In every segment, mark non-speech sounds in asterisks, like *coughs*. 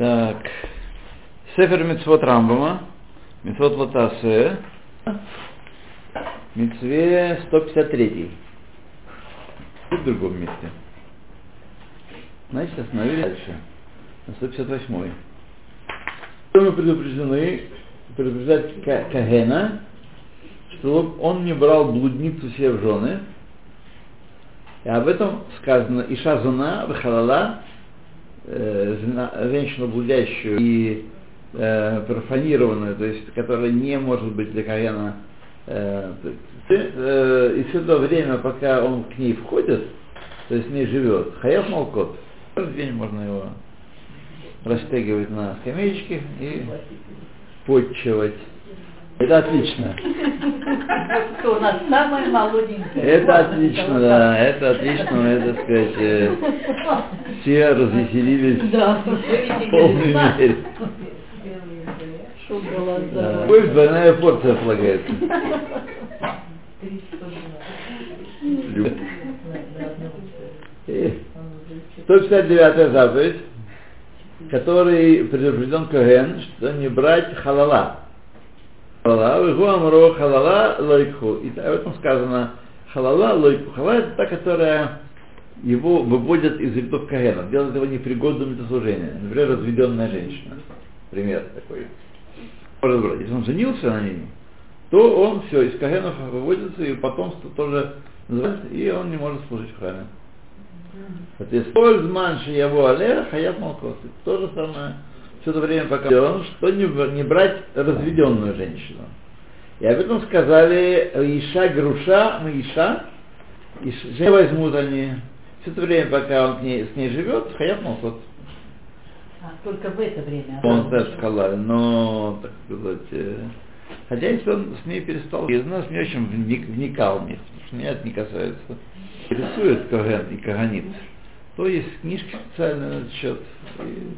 Так. Сефер Мицвод Рамбама, Мицвод Латасе, Мицве 153. В другом месте. Значит, остановились дальше. На 158. Мы предупреждены предупреждать Кагена, что он не брал блудницу себе в жены. И об этом сказано Иша Зуна, Вахалала, э, женщину блудящую и э, профанированную, то есть которая не может быть для Кагена э, э, и все то время, пока он к ней входит, то есть с ней живет, Хаяв Малкот, каждый день можно его растягивать на скамеечке и подчивать. Это отлично. Что у нас самое молоденькое. Это отлично, да, это отлично, это, так сказать, э, все развеселились Да. в полной мере. Да. Пусть двойная порция полагается. Любовь. И 159 заповедь, который предупрежден Коген, что не брать халала. Халала, вегу амро халала лойку. И об этом сказано халала лойку. Халала это та, которая его выводят из рядов Кагена, делает его непригодным для служения. Например, разведенная женщина. Пример такой. Если он женился на ней, то он все, из Кагенов выводится, и потомство тоже называется, и он не может служить в храме. Соответственно, манши его алея хаят молкос. То же самое все это время пока он, что не, не брать разведенную женщину. И об этом сказали Иша Груша, мы Иша, и возьмут они все это время, пока он к ней, с ней живет, хаят молкос. А, только в это время. Он даже сказал, но, так сказать, э, хотя если он с ней перестал, из нас не очень вник, вникал них, потому что меня это не касается. Рисует Коген и Каганит, то есть книжки специальные на этот счет. И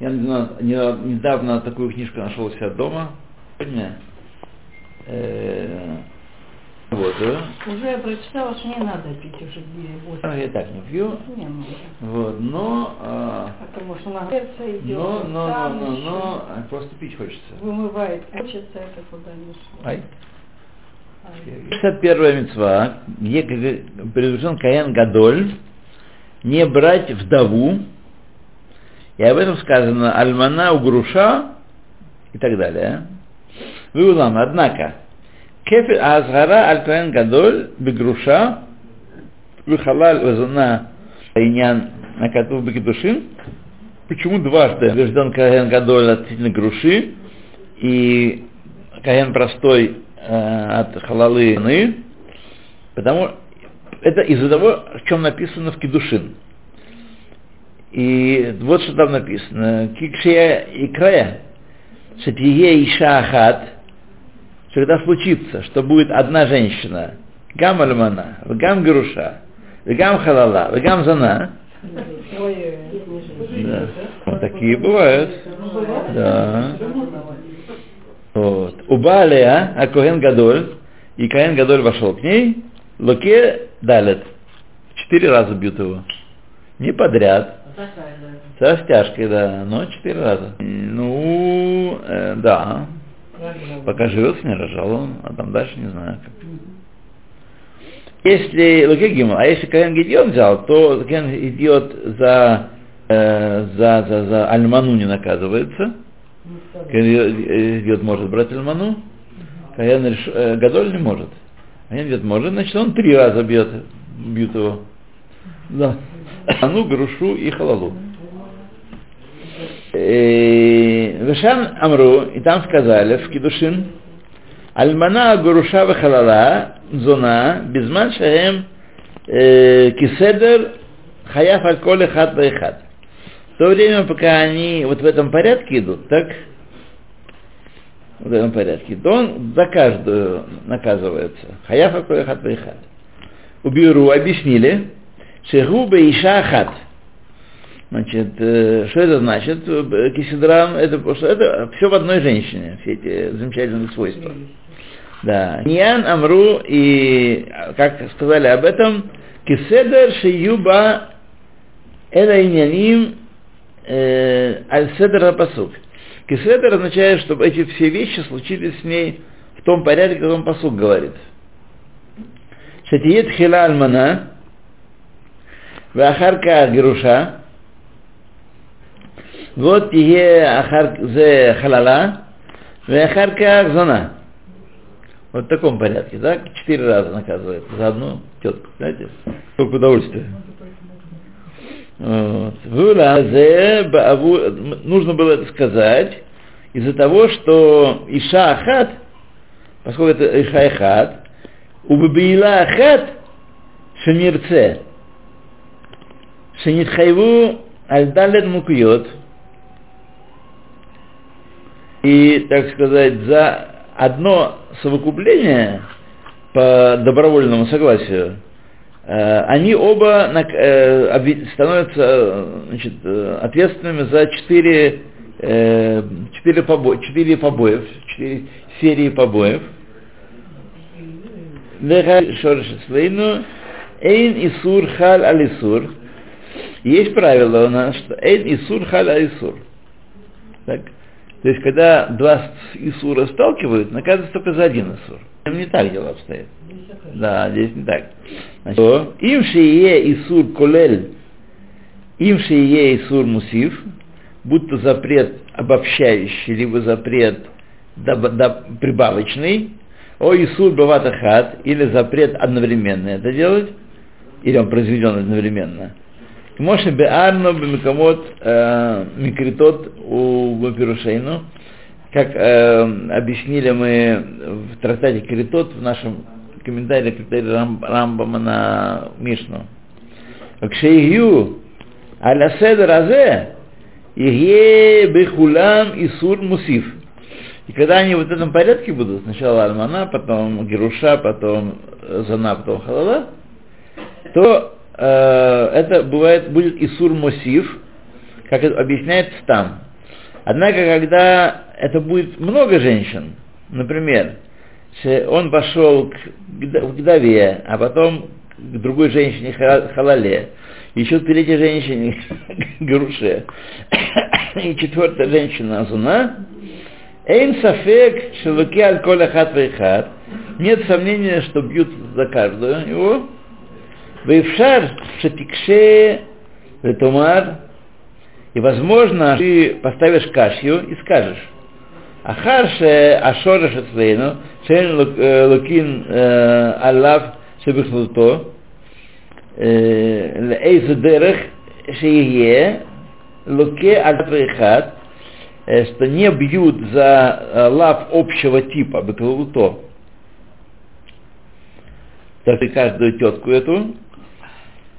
я недавно, такую книжку нашел у себя дома. Сегодня, э, вот, да. Уже я прочитала, что не надо пить уже две А, Я так не пью. Не надо. Вот, но, а, Потому что нагреться идет. но, но, но, но, но, просто пить хочется. Вымывает. Хочется это куда не. Ай. Ай. 61 мецва, где предупрежден Каен Гадоль, не брать вдову, и об этом сказано Альмана Угруша и так далее. Вы улам, однако, кефир азгара аль Каен Гадоль бегруша выхалаль вазуна инян накатув бекидушин. Почему дважды утвержден Каен Гадоль относительно груши и Каен простой э, от халалы, потому это из-за того, в чем написано в Кедушин. И вот что там написано. Кикшия и края, шатие иша ахат, что когда случится, что будет одна женщина, гам альмана, гам груша, гам халала, гам зана, да. Вот такие бывают. Да. Вот. У Балия, а Коген Гадоль, и Коген Гадоль вошел к ней, Луке далит. Четыре раза бьют его. Не подряд. Со растяжкой, да, но четыре раза. Ну, э, да. Пока живет, не рожал он, а там дальше не знаю как. Если Луке Гимл, а если Коген Гедион взял, то Коген идет за, э, за, за, за Альману не наказывается. Коген идет может брать Альману, Коген реш- э, גדול не может. Коген идет может, значит он три раза бьет, бьют его. Да. Зону, грушу и халалу. Э, ושם אמרו, и там сказали в קידושין, אלמנה גרושה וחללה, זונה, בזמן שהם, э, כסדר, חייב על כל אחת ואחת. В то время, пока они вот в этом порядке идут, так, в этом порядке, то он за каждую наказывается. חייב על כל אחת ואחת. וביארו объяснили, שיהו באישה אחת. Значит, э, что это значит? Э, כסדרן, это, это все в одной женщине, все эти замечательные свойства. Да. עניין אמרו, и как сказали об этом, Киседер Шиюба Эла Иняним э, аль-седер пасук. Киседер означает, чтобы эти все вещи случились с ней в том порядке, котором посук говорит. Шатиет хила альмана, ואחר геруша, вот תהיה אחר זה חללה, ואחר כך זונה. Вот в таком порядке, да? Четыре раза наказывает за одну тетку, знаете? Сколько удовольствия. Вот. Нужно было это сказать из-за того, что Иша Ахат, поскольку это Иша Ахат, у Бабиила Ахат Шемирце, Шенитхайву Альдалет Мукьот, и, так сказать, за одно совокупление по добровольному согласию, э, они оба э, становятся значит, э, ответственными за четыре, четыре, побо, четыре побоев, четыре серии побоев. Эйн Исур Халь Алисур. Есть правило у нас, что Эйн Исур Халь Алисур. Так? То есть, когда два Исура сталкивают, наказывается только за один Исур. Не так дело обстоит. Да, здесь не так. Значит, им шие Исур колель, им шие Исур мусив, будто запрет обобщающий, либо запрет прибавочный, о Исур баватахат, или запрет одновременно это делать, или он произведен одновременно – Бемикамот э, микритот у Бапирушейну, как э, объяснили мы в трактате Критот в нашем комментарии к Рамбама на Мишну. Кшейгю аля седер азе Иге бехулам исур мусив. И когда они вот в этом порядке будут, сначала Альмана, потом Геруша, потом Зана, потом Халала, то это бывает, будет Исур Мосив, как объясняется там. Однако, когда это будет много женщин, например, он пошел к вдове, а потом к другой женщине халале, еще к третьей женщине *laughs* груше, *coughs* и четвертая женщина азуна, Эйн сафек шелуки аль коля хат нет сомнения, что бьют за каждую его, Вейфшар шатикше ретумар. И, возможно, ты поставишь кашью и скажешь, Ахарше Ашора Шацвейну, Шен Лукин Аллах Шебихнуто, Эйзудерех Шие, Луке Альтрихат, что не бьют за лав общего типа, беклауто. Так и каждую тетку эту,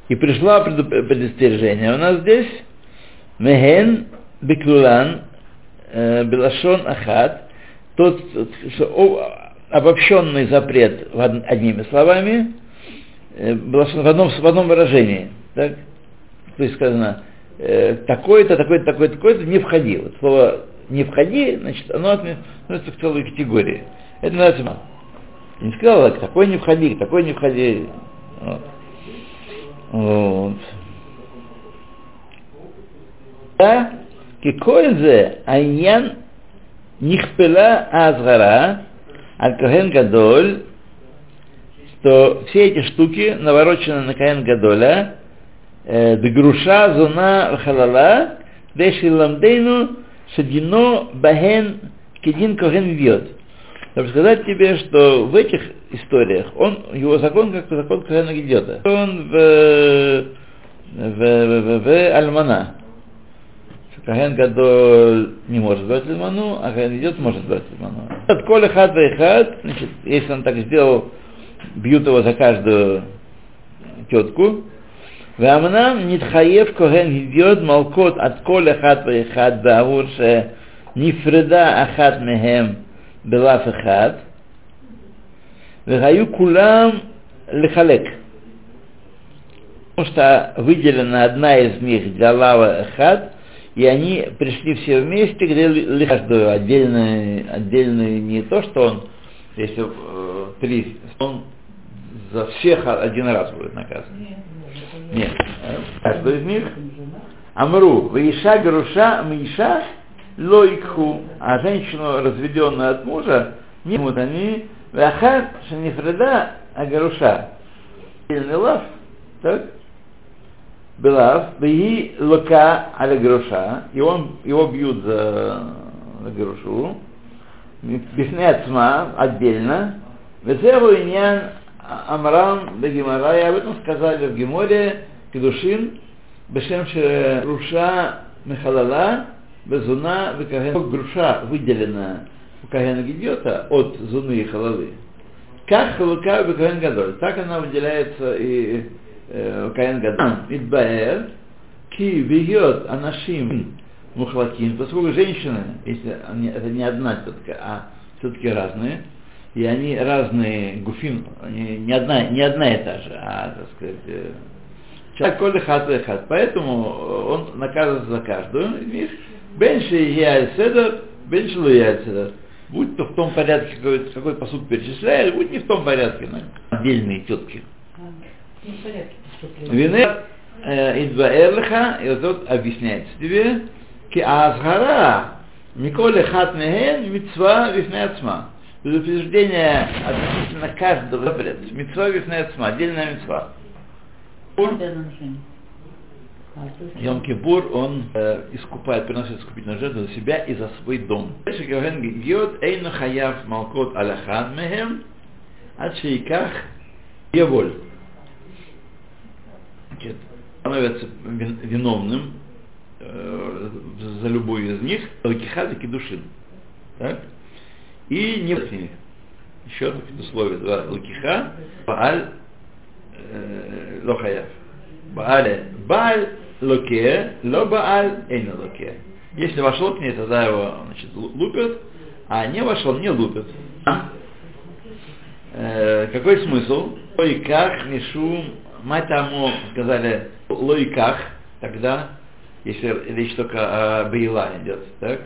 и пришла предостережение у нас здесь. Мехен беклулан э, белашон ахат. Тот обобщенный запрет одними словами, э, в одном, в одном выражении. Так? То есть сказано, э, такой-то, такой-то, такой-то, такой-то не входи. Вот слово не входи, значит, оно относится к целой категории. Это называется не сказал, такой не входи, такой не входи. Вот. Вот. Да, кикользе айян нихпела азгара аль каген гадоль, что все эти штуки наворочены на каген гадоля, э, дегруша зона халала, деши ламдейну шадино бахен кедин коген вьет. Чтобы сказать тебе, что в этих историях он, его закон как закон Кахана Гедета. Он в, в, в, в, в Альмана. Кахен Гадоль не может брать Альману, а Кахен идет может брать Альману. От Коля Хат и значит, если он так сделал, бьют его за каждую тетку. Вамнам нитхаев коген идет малкот от коля хат вехат баур ше нифреда ахат мехем בלאף אחד, והיו כולם לחלק. Потому что выделена одна из них для лава хат, и они пришли все вместе, где каждую отдельную, отдельную не то, что он, если э, три, он за всех один раз будет наказан. Нет, каждый из них Амру, Ваиша Груша Миша Лойкху, а женщину, разведенную от мужа, не могут они, Вахар Шанифреда Агаруша. Лав, так? Белав, Ваи Лука Аля Груша, и он, его бьют за, за грушу, Бифнецма отдельно, Везеру Иньян Амрам Бегимара, и об этом сказали в Геморе, Кедушин, Бешем Руша Мехалала, Безуна Векаген. Груша выделена у Кагена Гидьота от Зуны и Халалы. Как Халука Бекаген Гадоль. Так она выделяется и э, Каген Гадоль. Идбаэр, Ки Вигет Анашим Мухлакин, поскольку женщины, если они, это не одна все-таки, а все-таки разные, и они разные гуфин, они не одна, не одна и та же, а, так сказать, э, человек коли и хат. Поэтому он наказывается за каждую из них. Бенши я седер, бенши луя седер. Будь то в том порядке, какой, какой посуд перечисляет, будь не в том порядке, но отдельные тетки. Не в порядке поступления. Винер идваэрлиха, и вот объясняется тебе, ки азгара, Миколе хат меген, митцва вифнецма. Предупреждение относительно каждого запрет. Митцва вифнецма, отдельная митцва. Йом Кипур, он э, искупает, приносит искупительную жертву за себя и за свой дом. Дальше Гаген Гиот, Эйну Хаяв Малкот Аляхан Мехем, от Шейках Еволь. Значит, становится вин- виновным э, за любую из них, Лакихат и Кедушин. Так? И не. Еще одно условие. Два. Лакиха, Бааль, э, Лохаяв. Бааля, Бааль Локе, Ло Бааль, Эйна Локе. Если вошел к ней, тогда его значит, лу- лупят, а не вошел, не лупят. Э, какой смысл? Лойках, Мишум, Матаму, сказали, Лойках, тогда, если речь только о Бейла идет, так?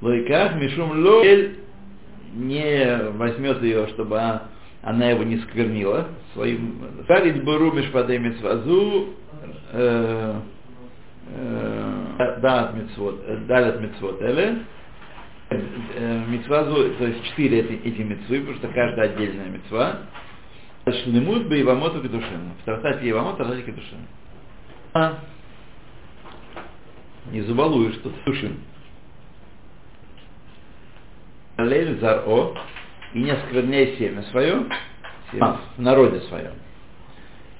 Лойках, Мишум, Лоэль, не возьмет ее, чтобы а- она его не сквернила своим Карит Буру Мишпадей Мицвазу э, Дат Мицвот Далят Мицвот Эле э, Мицвазу, то есть четыре эти, эти мицвы, потому что каждая отдельная мицва. Шлемут бы Ивамоту Кедушин. В трактате Ивамот, в трактате Кедушин. А, не забалуешь, что Кедушин. Лель Заро, и не оскверняй семя свое, семя в народе своем.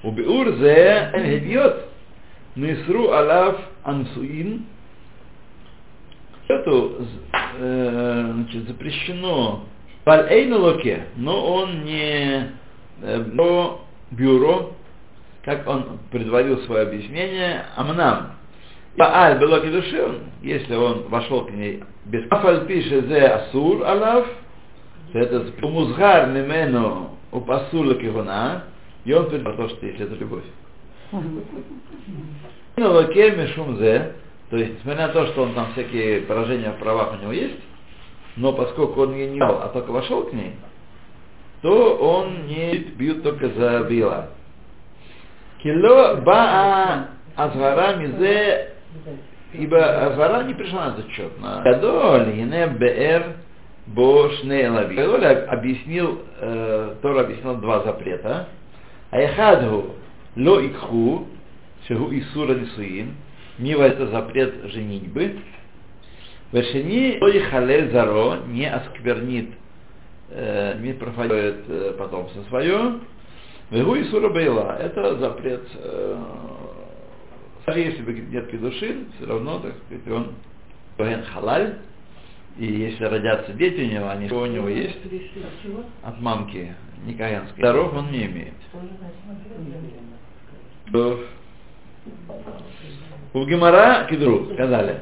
Убиур зе гедьот, нисру алав ансуин, эту э, значит, запрещено Баль Эйна Локе, но он не э, бюро, бюро, как он предварил свое объяснение, Амнам. Бааль Белоки Душин, если он вошел к ней без Афаль пише зе Асур Алав, то это Музгар Мимену у Пасур Лакигуна, и он предварил то, что если это любовь. На Локе Мишум зе, то есть, несмотря на то, что он там всякие поражения в правах у него есть, но поскольку он ее не дал, а только вошел к ней, то он не бьют только за била. Кило баа азгара мизе, ибо азгара не пришла на счет. На Гадоль, ине бр бо шне лави. Гадоль объяснил, э, Тора объяснил два запрета. Аяхадху ло икху, шегу исура нисуин, мива это запрет женитьбы. Вершини ло халель заро, не осквернит, э, не профанирует э, потомство свое. Вегу исура бейла, это запрет э, даже если бы нет кедушин, все равно, так сказать, он Коэн халаль, и если родятся дети у него, они что у него есть от мамки никаянской. Здоров он не имеет. У Гемара Кедру сказали,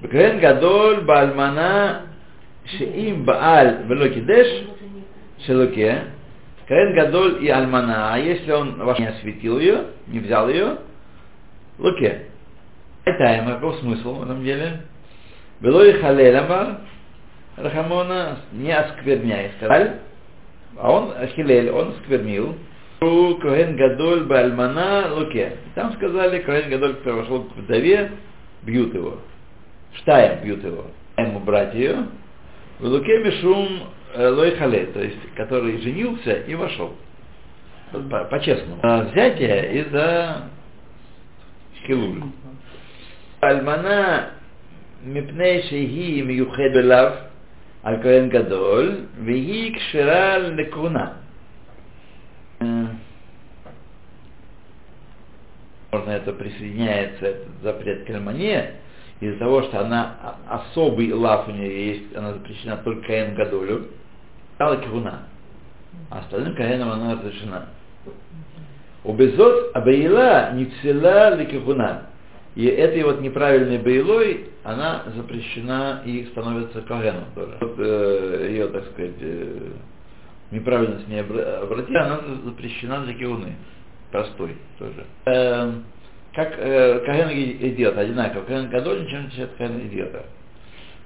Бекрен гадоль бальмана шеим бааль вело кидеш шелоке, Крен гадоль и альмана, а если он ваш не осветил ее, не взял ее, луке. Это каков смысл в этом деле? Было и халель Рахамона, не оскверняй, сказал, а он, Хилель, он сквернил, Коэн Гадоль Бальмана Луке. Там сказали, Коэн Гадоль, который вошел к вдове, бьют его. Штаем бьют его. Ему брать. В Луке Мишум э, Лой Хале, то есть, который женился и вошел. По-честному. А взятие из-за хилуль. Альмана мипней шеги миюхед белав аль коэн гадоль, веги кшира лекуна. Э, Можно это присоединяется, этот запрет к альмане, из-за того, что она особый лав у нее есть, она запрещена только коэн гадолю, стала кихуна. А остальным коэнам она разрешена. У Безот Абаила не цела ликихуна. И этой вот неправильной бейлой она запрещена и становится коэном тоже. Вот э, ее, так сказать, э, неправильно с ней обра- обратили, она запрещена для киуны. Простой тоже. Эм, как э, Каген и идиот, одинаково. Каген Гадоль ничем не отличается от Каген идиота.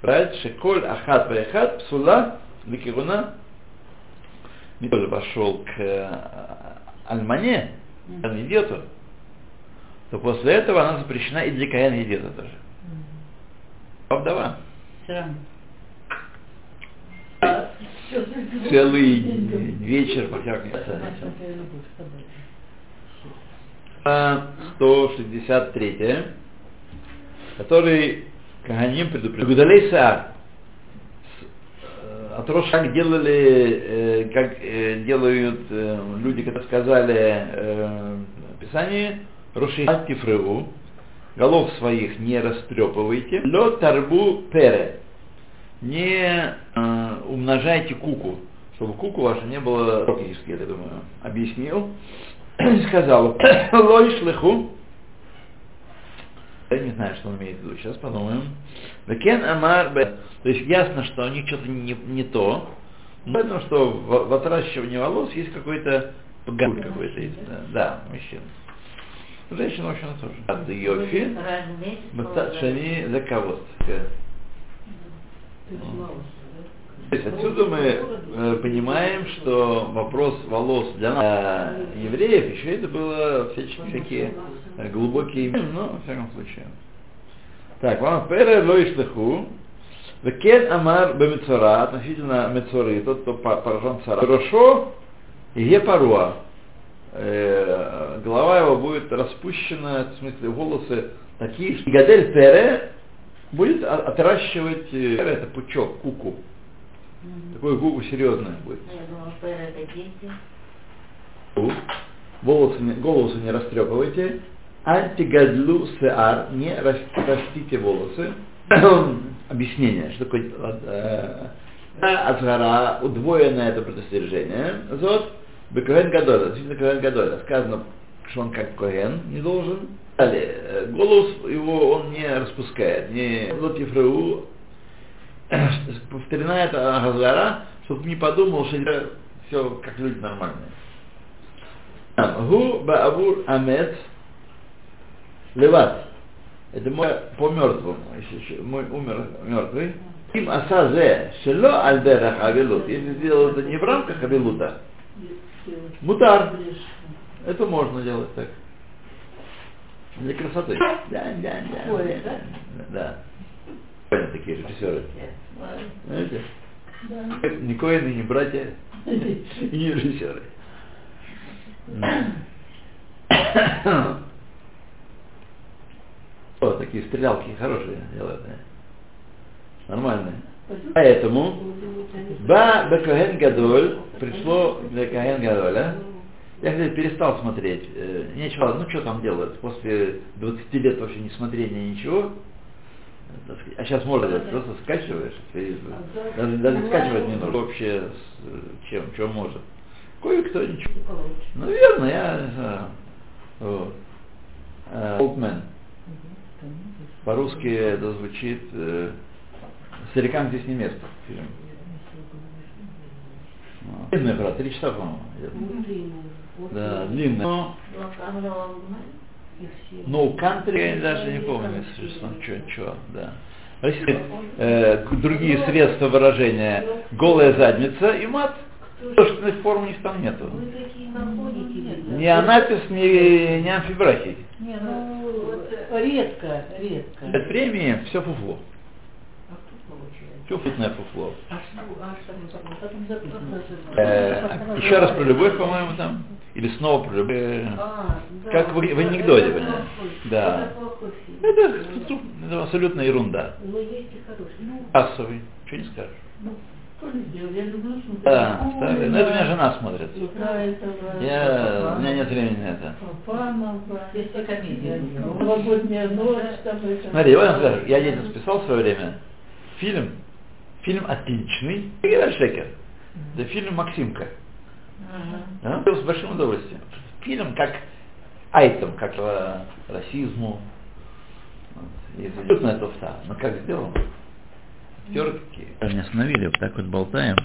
Правильно? Шеколь Ахат Ваяхат Псула Ликигуна тоже пошел к э, Альмане, Каген идиоту, то после этого она запрещена и для Каген идиота тоже. А Вдова. Все равно. Целый вечер, пока не А, 163, который Каганим предупредил. Гудалей Саар. От Рош, как делали, э, как э, делают э, люди, когда сказали э, в Писании, Роши Тифреву, голов своих не растрепывайте, лё тарбу пере, не э, умножайте куку, чтобы куку ваша не было, я думаю, объяснил, *coughs* сказал, *coughs* лой шлыху, я не знаю, что он имеет в виду, сейчас подумаем. Векен Амар. То есть ясно, что у них что-то не, не то, поэтому что в, в отращивании волос есть какой-то погуль какой-то есть, да, да, мужчин. Женщина, в общем, тоже. От Йофи, Шани за кого то есть отсюда мы э, понимаем, что вопрос волос для нас, для евреев, еще это было всяческие всякие э, глубокие, но во всяком случае. Так, вам пере лоишлиху, Векен Амар Бемицора, относительно Мецоры, тот, кто по- поражен цара. Хорошо, и паруа. Э, голова его будет распущена, в смысле волосы такие, что Гадель Пере будет отращивать, э, Пере это пучок, куку. Такое губу серьезное будет. Я думала, что это дети. Волосы, не- голову не растрепывайте. Антигадлу сеар, не рас- растите волосы. *clears throat* Объяснение, что такое э, Азгара, удвоенное это предостережение. Зот, Бекоген Гадоля, действительно Коген Гадоля. Сказано, что он как Коген не должен. Далее, э, голос его он не распускает, не Зот Ефреу, повторена эта Азгара, чтобы не подумал, что это все как люди нормальные. Гу баавур амет леват. Это мой по мертвому, если мой умер мертвый. Им асазе шело альдерах авилут. Если сделал это не в рамках авилута, мутар. Это можно делать так. Для красоты. Да, да, да. Да? Да. Правильно такие режиссеры. Знаете? *laughs* Ни коины, ни братья, *laughs* и не режиссеры. *coughs* О, такие стрелялки хорошие делают. да. Нормальные. Поэтому Ба Бекоген Гадоль пришло для Коген Гадоля. Я, кстати, перестал смотреть. Э, Нечего, ну что там делать? После 20 лет вообще не смотрения ничего. Э, сказать, А сейчас можно просто скачиваешь. и Даже, даже скачивать не нужно вообще с э, чем, что может. Кое-кто ничего. Ну, верно, я знаю. Вот. Э, Old Man. По-русски это звучит э, «Старикам здесь не место». Фильм. Ну, Длинная игра, три часа, по-моему. идет. Да, длинная. Но No Country, я даже не помню, если честно, что, что, да. Российские, э, другие средства выражения голая задница и мат. Художественных форм у них там нету. Вы какие находите Ни Анапис, ни, ни Амфибрахий. Не, ну, редко, редко. От премии все фуфло. А кто получает? Все футное фуфло. А что, а что там, потом записано? Э, еще раз про любовь, по-моему, там. Или снова про любовь. Э, А, да. Как в, в анекдоте, плохой. Да. Это абсолютно ерунда. Но. Ну, Кассовый. Что не скажешь? ну. Да, старый. Ну, это у меня жена смотрит. Я, у меня нет времени на это. Новогодняя ночь. Там, это. Смотри, я вам скажу, я детям списал в свое время фильм, фильм отличный, Геральт Шекер. Это фильм Максимка. Ага. Да? С большим удовольствием. Фильм как айтем, как э, расизму. Вот. И абсолютная туфта. Но как сделан? Актеры какие. Меня остановили, вот так вот болтаем.